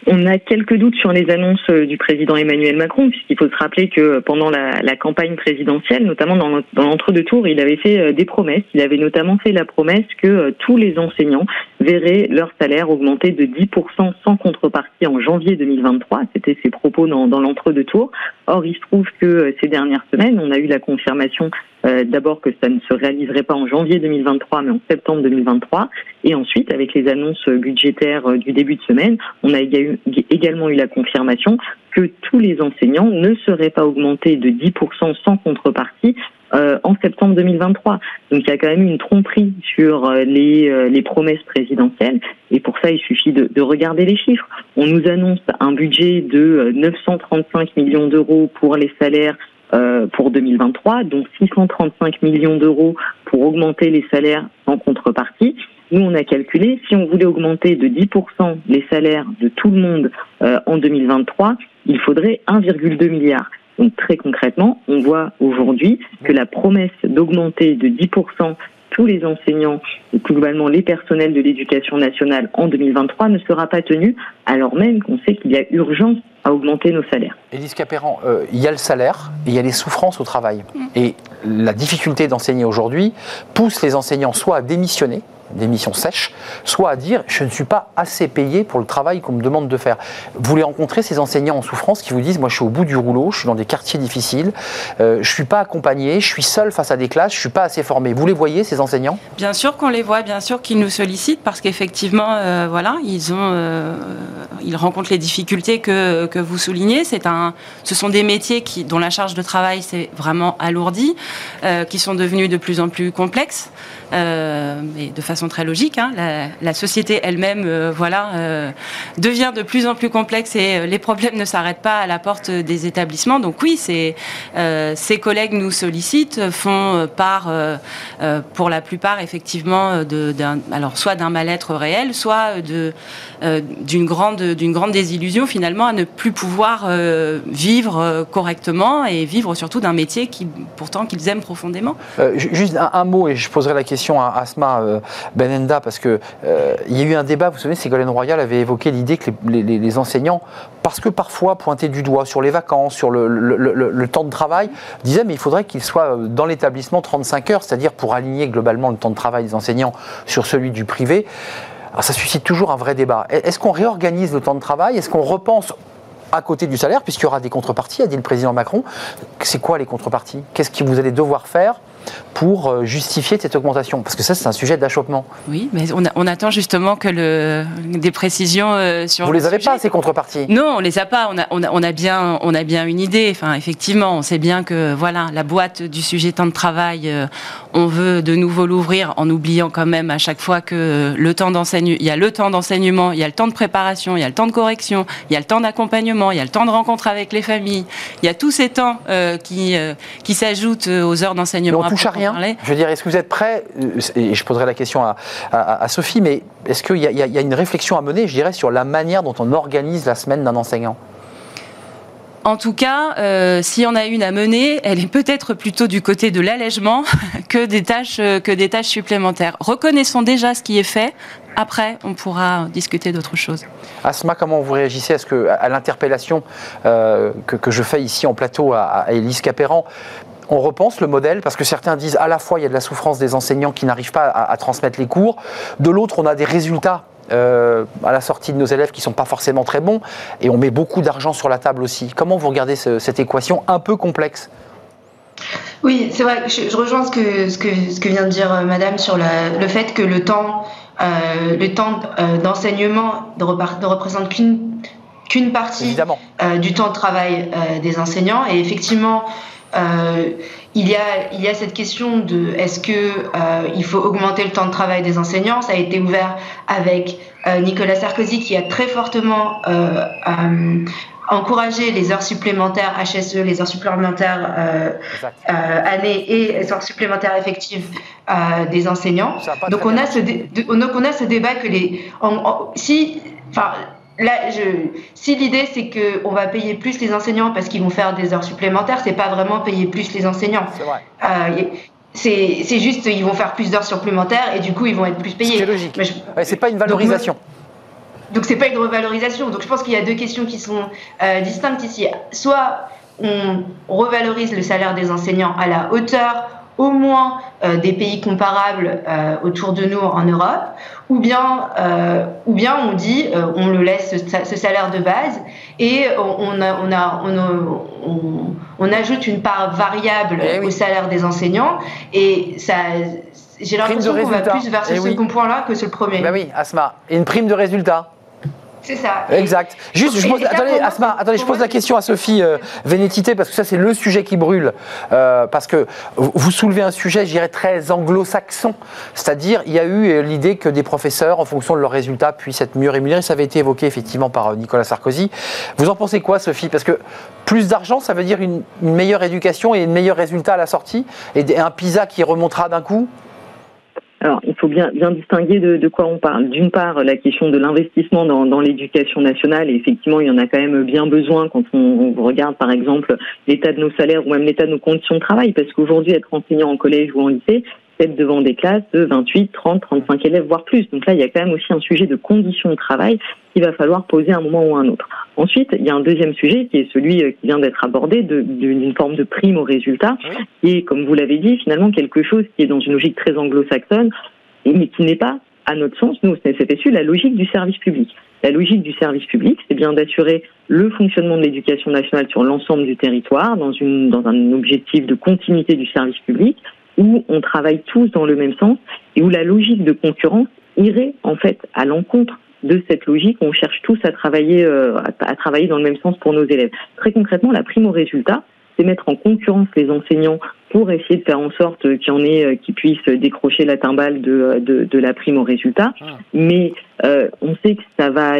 S6: On a quelques doutes sur les annonces euh, du président Emmanuel Macron, puisqu'il faut se rappeler que pendant la, campagne présidentielle, notamment dans l'entre-deux tours, il avait fait euh, des promesses. Il avait notamment fait la promesse que euh, tous les enseignants verraient leur salaire augmenter de 10% sans contrepartie en janvier 2023. C'était ses propos dans, dans l'entre-deux tours. Or, il se trouve que ces dernières semaines, on a eu la confirmation euh, d'abord que ça ne se réaliserait pas en janvier 2023, mais en septembre 2023. Et ensuite, avec les annonces budgétaires euh, du début de semaine, on a également eu la confirmation que tous les enseignants ne seraient pas augmentés de 10% sans contrepartie euh, en septembre 2023. Donc il y a quand même une tromperie sur les, promesses présidentielles et pour ça il suffit de, regarder les chiffres. On nous annonce un budget de 935 millions d'euros pour les salaires euh, pour 2023, donc 635 millions d'euros pour augmenter les salaires en contrepartie. Nous, on a calculé, si on voulait augmenter de 10% les salaires de tout le monde euh, en 2023, il faudrait 1,2 milliard. Donc très concrètement, on voit aujourd'hui que la promesse d'augmenter de 10% tous les enseignants et globalement les personnels de l'éducation nationale en 2023 ne sera pas tenue, alors même qu'on sait qu'il y a urgence à augmenter nos salaires.
S1: Élise Capéran, euh, il y a le salaire et il y a les souffrances au travail. Mm. Et la difficulté d'enseigner aujourd'hui pousse les enseignants soit à démissionner, des missions sèches, soit à dire je ne suis pas assez payé pour le travail qu'on me demande de faire. Vous les rencontrez, ces enseignants en souffrance qui vous disent moi je suis au bout du rouleau, je suis dans des quartiers difficiles, euh, je ne suis pas accompagné, je suis seul face à des classes, je ne suis pas assez formé. Vous les voyez, ces enseignants?
S5: Bien sûr qu'on les voit, bien sûr qu'ils nous sollicitent parce qu'effectivement, euh, voilà, ils, ont, euh, ils rencontrent les difficultés que, que vous soulignez. Un, ce sont des métiers qui, dont la charge de travail s'est vraiment alourdie, qui sont devenus de plus en plus complexes. Euh, de façon très logique. Hein, la, société elle-même, euh, voilà, euh, devient de plus en plus complexe et les problèmes ne s'arrêtent pas à la porte des établissements. Donc oui, ces collègues nous sollicitent, font part, pour la plupart, effectivement, alors soit d'un mal-être réel, soit d'une grande d'une grande désillusion finalement à ne plus pouvoir vivre correctement et vivre surtout d'un métier qui pourtant qu'ils aiment profondément.
S1: juste un, mot et je poserai la question à Asma euh, Benenda, parce qu'il euh, il y a eu un débat, vous savez, Ségolène Royal avait évoqué l'idée que les, enseignants, parce que parfois pointés du doigt sur les vacances, sur le, temps de travail, disaient mais il faudrait qu'ils soient euh, dans l'établissement 35 heures, c'est-à-dire pour aligner globalement le temps de travail des enseignants sur celui du privé. Alors ça suscite toujours un vrai débat. Est-ce qu'on réorganise le temps de travail? Est-ce qu'on repense à côté du salaire, puisqu'il y aura des contreparties, a dit le président Macron. C'est quoi les contreparties? Qu'est-ce que vous allez devoir faire pour euh, justifier cette augmentation Parce que ça, c'est un sujet d'achoppement.
S5: Oui, mais on, attend justement que le, des précisions euh, sur.
S1: Vous les avez pas ces contreparties?
S5: Non, on les a pas. On a, on a, bien, on a bien une idée. Enfin, effectivement, on sait bien que voilà, la boîte du sujet temps de travail, euh, on veut de nouveau l'ouvrir en oubliant quand même à chaque fois que le temps d'enseignement, il y a le temps d'enseignement, il y a le temps de préparation, il y a le temps de correction, il y a le temps d'accompagnement, il y a le temps de rencontre avec les familles. Il y a tous ces temps qui qui s'ajoutent aux heures d'enseignement
S1: touche à rien. Je veux dire, est-ce que vous êtes prêt euh, Et je poserai la question à, Sophie, mais est-ce qu'il y, a une réflexion à mener, je dirais, sur la manière dont on organise la semaine d'un enseignant?
S5: En tout cas, euh, si on a une à mener, elle est peut-être plutôt du côté de l'allègement que des tâches euh, que des tâches supplémentaires. Reconnaissons déjà ce qui est fait. Après, on pourra discuter d'autres choses.
S1: Asma, comment vous réagissez à, ce que, à l'interpellation que, je fais ici en plateau à, à Élise Capéran? On repense le modèle parce que certains disent à la fois il y a de la souffrance des enseignants qui n'arrivent pas à, transmettre les cours, de l'autre on a des résultats euh, à la sortie de nos élèves qui ne sont pas forcément très bons et on met beaucoup d'argent sur la table aussi. Comment vous regardez cette équation un peu complexe?
S4: Oui, c'est vrai, je, rejoins ce que, ce, que, ce que vient de dire euh, Madame sur le fait que le temps, euh, le temps d'enseignement ne, représente qu'une qu'une partie du temps de travail des enseignants. Et effectivement, il, y a, il y a cette question de est-ce que il faut augmenter le temps de travail des enseignants? Ça a été ouvert avec Nicolas Sarkozy qui a très fortement encourager les heures supplémentaires HSE, les heures supplémentaires euh, euh, années et les heures supplémentaires effectives euh, des enseignants. Donc on a, ce donc on a ce débat que les... si, enfin, là, je, si l'idée c'est que on va payer plus les enseignants parce qu'ils vont faire des heures supplémentaires, c'est pas vraiment payer plus les enseignants. C'est vrai. Euh, c'est juste ils vont faire plus d'heures supplémentaires et du coup ils vont être plus payés.
S1: C'est logique. Mais c'est pas une valorisation.
S4: Donc c'est pas une revalorisation. Donc je pense qu'il y a deux questions qui sont euh, distinctes ici. Soit on revalorise le salaire des enseignants à la hauteur au moins euh, des pays comparables euh, autour de nous en Europe, ou bien, ou bien on dit on le laisse ce, salaire de base et on, a, on, a, on, on, ajoute une part variable eh au salaire des enseignants et ça j'ai l'impression qu'on va plus vers ce eh second point-là que ce premier.
S1: Ben oui, Asma. Et une prime de résultat
S4: c'est ça.
S1: Exact. Juste, je pose, attendez, Asma, attendez, je pose la question à Sophie euh, Vénétité parce que ça c'est le sujet qui brûle. Euh, parce que vous soulevez un sujet, je dirais, très anglo-saxon. C'est-à-dire, il y a eu euh, l'idée que des professeurs, en fonction de leurs résultats, puissent être mieux rémunérés. Ça avait été évoqué effectivement par Nicolas Sarkozy. Vous en pensez quoi, Sophie? Parce que plus d'argent, ça veut dire une, meilleure éducation et un meilleur résultat à la sortie? Et un PISA qui remontera d'un coup?
S6: Alors, il faut bien, bien distinguer de, quoi on parle. D'une part, la question de l'investissement dans, dans l'éducation nationale, et effectivement, il y en a quand même bien besoin quand on, on regarde, par exemple, l'état de nos salaires ou même l'état de nos conditions de travail, parce qu'aujourd'hui, être enseignant en collège ou en lycée, c'est devant des classes de 28, 30, 35 élèves, voire plus. Donc là, il y a quand même aussi un sujet de conditions de travail qu'il va falloir poser à un moment ou à un autre. Ensuite, il y a un deuxième sujet qui est celui euh, qui vient d'être abordé, d'une forme de prime au résultat, qui est, comme vous l'avez dit, finalement quelque chose qui est dans une logique très anglo-saxonne, mais qui n'est pas, à notre sens, nous, c'est la logique du service public. La logique du service public, c'est bien d'assurer le fonctionnement de l'éducation nationale sur l'ensemble du territoire, dans, une, dans un objectif de continuité du service public, où on travaille tous dans le même sens et où la logique de concurrence irait en fait à l'encontre de cette logique. On cherche tous à travailler, euh, à, travailler dans le même sens pour nos élèves. Très concrètement, la prime au résultat, c'est mettre en concurrence les enseignants pour essayer de faire en sorte qu'il y en ait euh, qui puissent décrocher la timbale de, de, de la prime au résultat. Ah. Mais euh, on sait que ça va,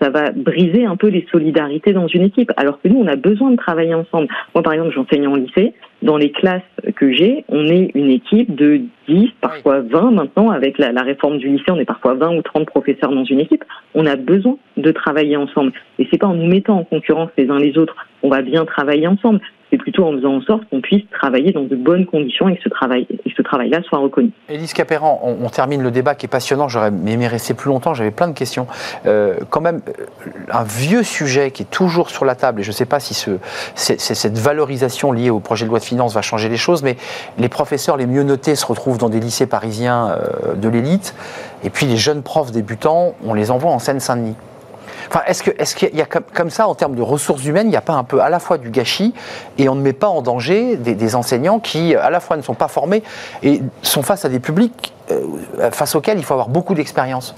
S6: ça va briser un peu les solidarités dans une équipe. Alors que nous, on a besoin de travailler ensemble. Moi, par exemple, j'enseigne en lycée. Dans les classes que j'ai, on est une équipe de 10, parfois 20 maintenant. Avec la, la réforme du lycée, on est parfois 20 ou 30 professeurs dans une équipe. On a besoin de travailler ensemble. Et c'est pas en nous mettant en concurrence les uns les autres. On va bien travailler ensemble c'est plutôt en faisant en sorte qu'on puisse travailler dans de bonnes conditions et que ce travail, ce travail-là soit reconnu.
S1: Élise Capéran, on, termine le débat qui est passionnant. J'aurais aimé rester plus longtemps. J'avais plein de questions. Euh, quand même, euh, un vieux sujet qui est toujours sur la table, et je ne sais pas si ce, cette valorisation liée au projet de loi de finances va changer les choses, mais les professeurs les mieux notés se retrouvent dans des lycées parisiens euh, de l'élite, et puis les jeunes profs débutants, on les envoie en Seine-Saint-Denis est-ce qu'il est y a comme, ça, en termes de ressources humaines, il n'y a pas un peu à la fois du gâchis et on ne met pas en danger des, enseignants qui, à la fois, ne sont pas formés et sont face à des publics euh, face auxquels il faut avoir beaucoup d'expérience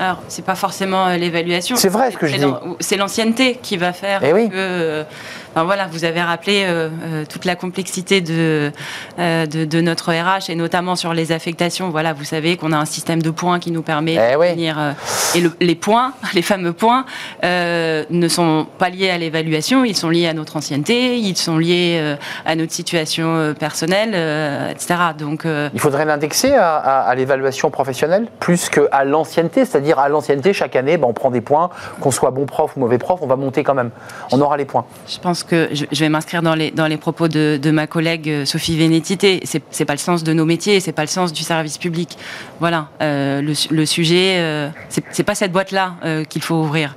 S5: alors, c'est pas forcément euh, l'évaluation.
S1: C'est vrai ce que je dis.
S5: C'est l'ancienneté qui va faire
S1: eh
S5: que voilà, vous avez rappelé euh, euh, toute la complexité de, euh, de, notre RH et notamment sur les affectations. Voilà, vous savez qu'on a un système de points qui nous permet
S1: eh
S5: de venir. et les points, les fameux points, ne sont pas liés à l'évaluation, ils sont liés à notre ancienneté, ils sont liés à notre situation personnelle, etc. Donc,
S1: il faudrait l'indexer à, l'évaluation professionnelle plus qu'à l'ancienneté, c'est-à-dire à, l'ancienneté, chaque année, ben, on prend des points, qu'on soit bon prof ou mauvais prof, on va monter quand même. On aura les points.
S5: Je pense que je, vais m'inscrire dans les, propos de, ma collègue euh, Sophie Vénétité. C'est, c'est pas le sens de nos métiers, c'est pas le sens du service public. Voilà, euh, le, sujet, euh, c'est, pas cette boîte-là euh, qu'il faut ouvrir.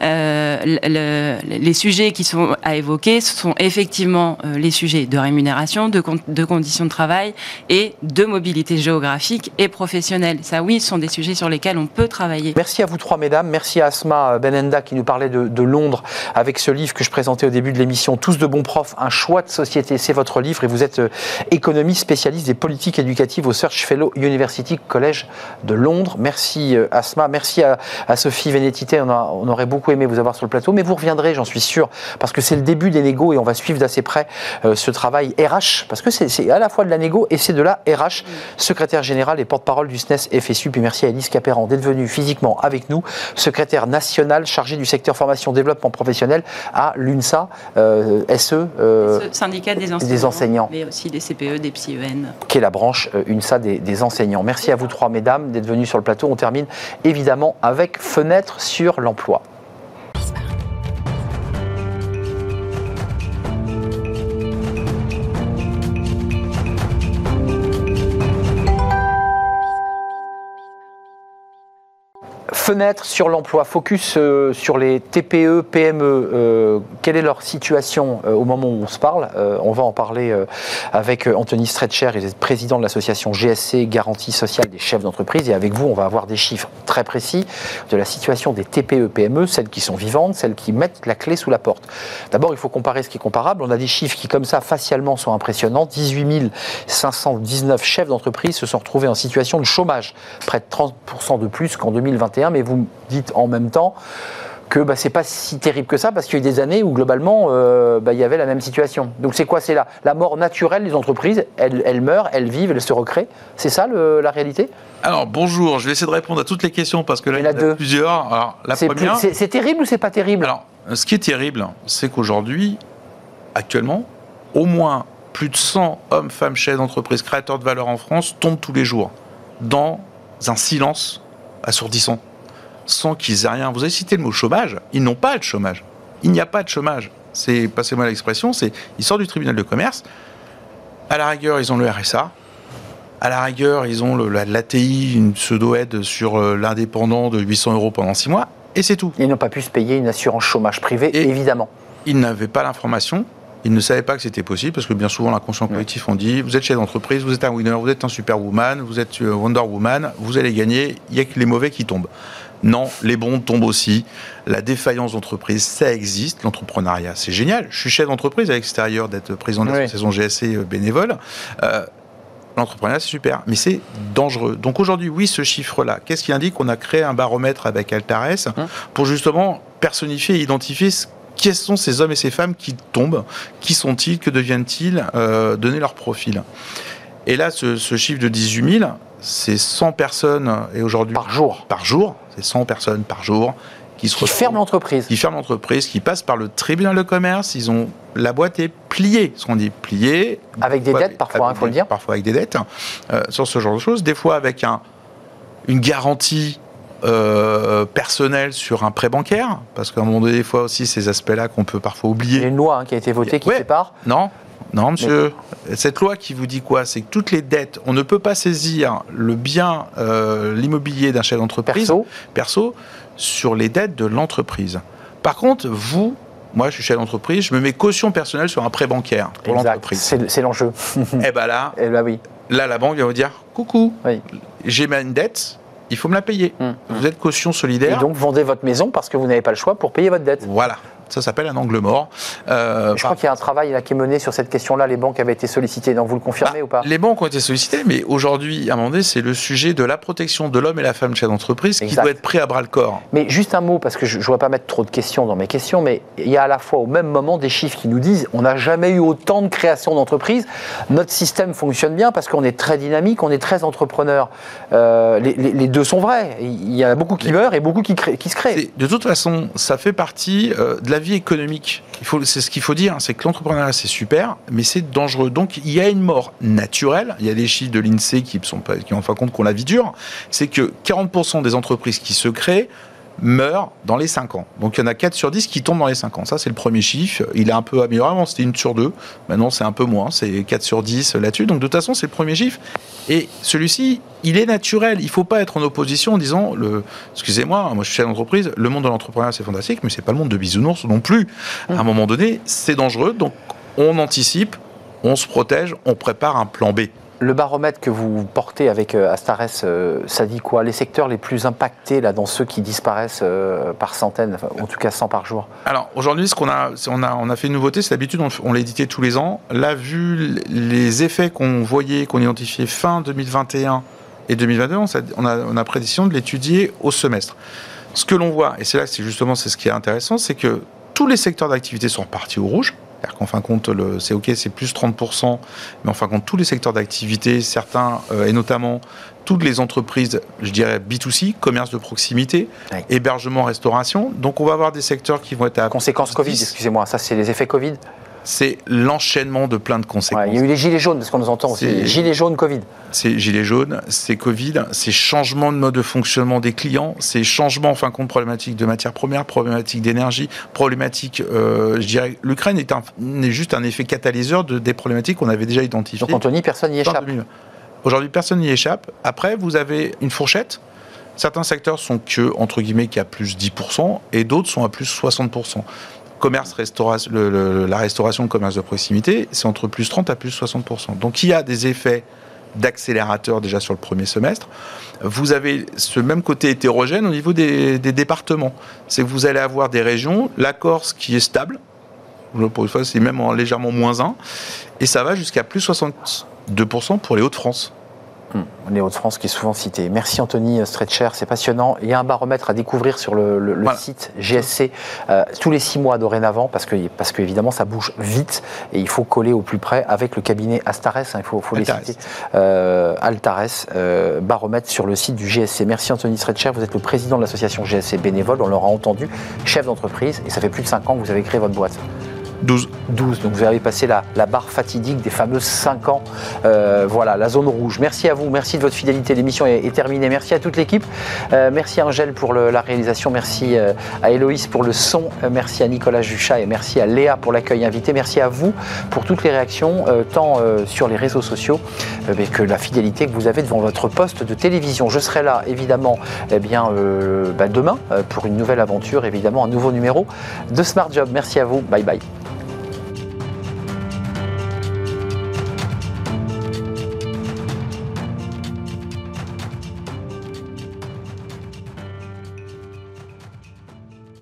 S5: Le, les sujets qui sont à évoquer ce sont effectivement les sujets de rémunération, de, de conditions de travail et de mobilité géographique et professionnelle. Ça, oui, ce sont des sujets sur lesquels on peut travailler.
S1: Merci à vous trois, mesdames. Merci à Asma Benenda qui nous parlait de, de Londres avec ce livre que je présentais au début de l'émission tous de bons profs, un choix de société. C'est votre livre et vous êtes euh, économiste spécialiste des politiques éducatives au Search Fellow University College de Londres. Merci euh, Asma, merci à, Sophie Vénétité. On, aurait beaucoup aimé vous avoir sur le plateau, mais vous reviendrez, j'en suis sûr, parce que c'est le début des négos et on va suivre d'assez près euh, ce travail RH, parce que c'est à la fois de la négo et c'est de la RH, secrétaire général et porte-parole du SNES FSU. Puis merci à Elise Capéran d'être venue physiquement avec nous, secrétaire national chargé du secteur formation développement professionnel à l'UNSA, SE,
S5: euh, syndicat des enseignants,
S1: des enseignants,
S5: mais aussi des CPE, des PSIEN,
S1: qui est la branche UNSA des, des enseignants. Merci à vous trois, mesdames, d'être venues sur le plateau. On termine évidemment avec fenêtre sur l'emploi. Fenêtre sur l'emploi, focus euh, sur les TPE, PME. Euh, quelle est leur situation euh, au moment où on se parle On va en parler avec Anthony Stretcher, il est président de l'association GSC, Garantie sociale des chefs d'entreprise. Et avec vous, on va avoir des chiffres très précis de la situation des TPE, PME, celles qui sont vivantes, celles qui mettent la clé sous la porte. D'abord, il faut comparer ce qui est comparable. On a des chiffres qui, comme ça, facialement sont impressionnants. 18 519 chefs d'entreprise se sont retrouvés en situation de chômage, près de 30% de plus qu'en 2021 mais vous dites en même temps que bah, c'est pas si terrible que ça parce qu'il y a eu des années où globalement euh, bah, il y avait la même situation. Donc c'est quoi? C'est la, la mort naturelle des entreprises. Elles, meurent, elles vivent, elles se recréent. C'est ça la réalité?
S7: Alors bonjour, je vais essayer de répondre à toutes les questions parce que là il y, en a, deux. plusieurs. Alors
S1: la première. C'est terrible ou c'est pas terrible?
S7: Alors ce qui est terrible, c'est qu'aujourd'hui, actuellement, au moins plus de 100 hommes, femmes, chefs d'entreprise, créateurs de valeur en France tombent tous les jours dans un silence assourdissant sans qu'ils aient rien. Vous avez cité le mot chômage, ils n'ont pas de chômage. Il n'y a pas de chômage. C'est, passez-moi l'expression, c'est, ils sortent du tribunal de commerce, à la rigueur, ils ont le RSA, à la rigueur, ils ont l'ATI, une pseudo-aide sur euh, l'indépendant de 800 euros pendant 6 mois, et c'est tout.
S1: Ils n'ont pas pu se payer une assurance chômage privée, évidemment.
S7: Ils n'avaient pas l'information, ils ne savaient pas que c'était possible, parce que bien souvent, la conscience collective, on dit, vous êtes chef d'entreprise, vous êtes un winner, vous êtes un superwoman, vous êtes euh, Wonder Woman, vous allez gagner, il n'y a que les mauvais qui tombent. Non, les bons tombent aussi. La défaillance d'entreprise, ça existe. L'entrepreneuriat, c'est génial. Je suis chef d'entreprise à l'extérieur d'être président de l'association GSC euh, bénévole. Euh, l'entrepreneuriat, c'est super, mais c'est dangereux. Donc aujourd'hui, oui, ce chiffre-là, qu'est-ce qui indique qu'on a créé un baromètre avec Altares hein pour justement personnifier et identifier qui sont ces hommes et ces femmes qui tombent, qui sont-ils, que deviennent-ils, euh, donner leur profil. Et là, ce, ce chiffre de 18 000, c'est 100 personnes, et aujourd'hui...
S1: Par jour
S7: Par jour, c'est 100 personnes par jour
S1: qui, se ferment l'entreprise.
S7: Qui ferment l'entreprise, qui passent par le tribunal de commerce. Ils ont la boîte est pliée, ce qu'on dit pliée.
S1: Avec des dettes parfois, il faut le dire.
S7: Parfois avec des dettes euh, sur ce genre de choses. Des fois avec un, une garantie euh, personnelle sur un prêt bancaire, parce qu'à un moment donné, des fois aussi ces aspects-là qu'on peut parfois oublier. Il y
S1: a une loi hein, qui a été votée qui sépare.
S7: Non, non, monsieur. Cette loi qui vous dit quoi C'est que toutes les dettes, on ne peut pas saisir le bien, euh, l'immobilier d'un chef d'entreprise
S1: perso.
S7: perso sur les dettes de l'entreprise. Par contre, vous, moi, je suis chef d'entreprise, je me mets caution personnelle sur un prêt bancaire pour l'entreprise.
S1: C'est l'enjeu.
S7: Et eh bien là,
S1: eh ben oui.
S7: là, la banque vient vous dire coucou, j'ai une dette, il faut me la payer. Hum, hum. Vous êtes caution solidaire.
S1: Et donc, vendez votre maison parce que vous n'avez pas le choix pour payer votre dette.
S7: Voilà. Ça s'appelle un angle mort.
S1: Euh, je crois qu'il y a un travail là, qui est mené sur cette question-là. Les banques avaient été sollicitées. Donc vous le confirmez
S7: bah,
S1: ou pas?
S7: Les banques ont été sollicitées, mais aujourd'hui, à un moment donné, c'est le sujet de la protection de l'homme et la femme chef d'entreprise qui doit être pris à bras le corps.
S1: Mais juste un mot, parce que je ne voudrais pas mettre trop de questions dans mes questions, mais il y a à la fois au même moment des chiffres qui nous disent on n'a jamais eu autant de création d'entreprises. Notre système fonctionne bien parce qu'on est très dynamique, on est très entrepreneur. Euh, les, deux sont vrais. Il y a beaucoup qui meurent et beaucoup qui, qui se créent.
S7: De toute façon, ça fait partie euh, de la vie économique c'est ce qu'il faut dire, c'est que l'entrepreneuriat c'est super, mais c'est dangereux. Donc il y a une mort naturelle. Il y a des chiffres de l'Insee qui sont qui en fin compte qu'on la vie dure. C'est que 40% des entreprises qui se créent meurent dans les 5 ans. Donc il y en a 4 sur 10 qui tombent dans les 5 ans. Ça, c'est le premier chiffre. Il est un peu amélioré. Avant, c'était une sur 2. Maintenant, c'est un peu moins. C'est 4 sur 10 là-dessus. Donc de toute façon, c'est le premier chiffre. Et celui-ci, il est naturel. Il ne faut pas être en opposition en disant, le, excusez-moi, moi je suis chef d'entreprise, le monde de l'entrepreneuriat c'est fantastique, mais c'est pas le monde de bisounours non plus. À un moment donné, c'est dangereux. Donc on anticipe, on se protège, on prépare un plan B.
S1: Le baromètre que vous portez avec euh, Astares, euh, ça dit quoi? Les secteurs les plus impactés là, dans ceux qui disparaissent euh, par centaines, en tout cas 100 par jour
S7: Alors aujourd'hui, ce qu'on a, on a, on fait une nouveauté, c'est d'habitude, on, l'éditait tous les ans. Là, vu les effets qu'on voyait, qu'on identifiait fin 2021 et 2022, on, on a, on a prédécision de l'étudier au semestre. Ce que l'on voit, et c'est là que c'est justement c'est ce qui est intéressant, c'est que tous les secteurs d'activité sont partis au rouge. C'est-à-dire qu'en fin de compte, le- c'est OK, c'est plus 30%, mais en fin de compte, tous les secteurs d'activité, certains, euh, et notamment toutes les entreprises, je dirais B2C, commerce de proximité, hébergement, restauration. Donc on va avoir des secteurs qui vont être à
S1: Conséquences Covid,
S7: 10.
S1: excusez-moi, ça c'est les effets Covid?
S7: C'est l'enchaînement de plein de
S1: Ouais,
S7: conséquences.
S1: il y a eu les gilets jaunes, parce qu'on nous entend aussi.
S7: C'est-
S1: Les gilets jaunes Covid.
S7: c'est gilets jaunes, c'est Covid, c'est changement de mode de fonctionnement des clients, c'est changement en fin de compte problématique de matières premières, problématique d'énergie, problématique, euh, je dirais, l'Ukraine est, un- est juste un effet catalyseur de, des problématiques qu'on avait déjà identifiées.
S1: Donc Anthony, personne n'y échappe.
S7: 2020. Aujourd'hui, personne n'y échappe. Après, vous avez une fourchette. Certains secteurs sont que, entre guillemets, qui à plus 10%, et d'autres sont à plus 60%. Commerce, la restauration, le commerce de proximité, c'est entre plus 30 à plus 60%. Donc il y a des effets d'accélérateur déjà sur le premier semestre. Vous avez ce même côté hétérogène au niveau des, des départements. C'est que vous allez avoir des régions, la Corse qui est stable, pour une fois c'est même en légèrement moins 1, et ça va jusqu'à plus 62% pour les Hauts-de-France.
S1: Les Hauts-de-France qui est souvent cité. Merci Anthony Stretcher, c'est passionnant. Il y a un baromètre à découvrir sur le, le- le
S7: Voilà.
S1: site GSC euh, tous les six mois dorénavant parce que parce qu'évidemment ça bouge vite et il faut coller au plus près avec le cabinet Astares. hein, il faut, faut les
S7: Altares.
S1: citer. Euh, Altares, euh, baromètre sur le site du GSC. Merci Anthony Stretcher, vous êtes le président de l'association GSC bénévole, on l'aura entendu, chef d'entreprise et ça fait plus de cinq ans que vous avez créé votre boîte.
S7: 12.
S1: 12. Donc vous avez passé la, barre fatidique des fameux 5 ans. Euh, voilà, la zone rouge. Merci à vous, merci de votre fidélité. L'émission est, terminée. Merci à toute l'équipe. Euh, merci à Angèle pour la réalisation. Merci euh, à Héloïse pour le son. Merci à Nicolas Juchat et merci à Léa pour l'accueil invité. Merci à vous pour toutes les réactions, tant sur les réseaux sociaux mais que la fidélité que vous avez devant votre poste de télévision. Je serai là, évidemment, eh bien, bah, demain pour une nouvelle aventure, évidemment, un nouveau numéro de Smart Job. Merci à vous. Bye bye.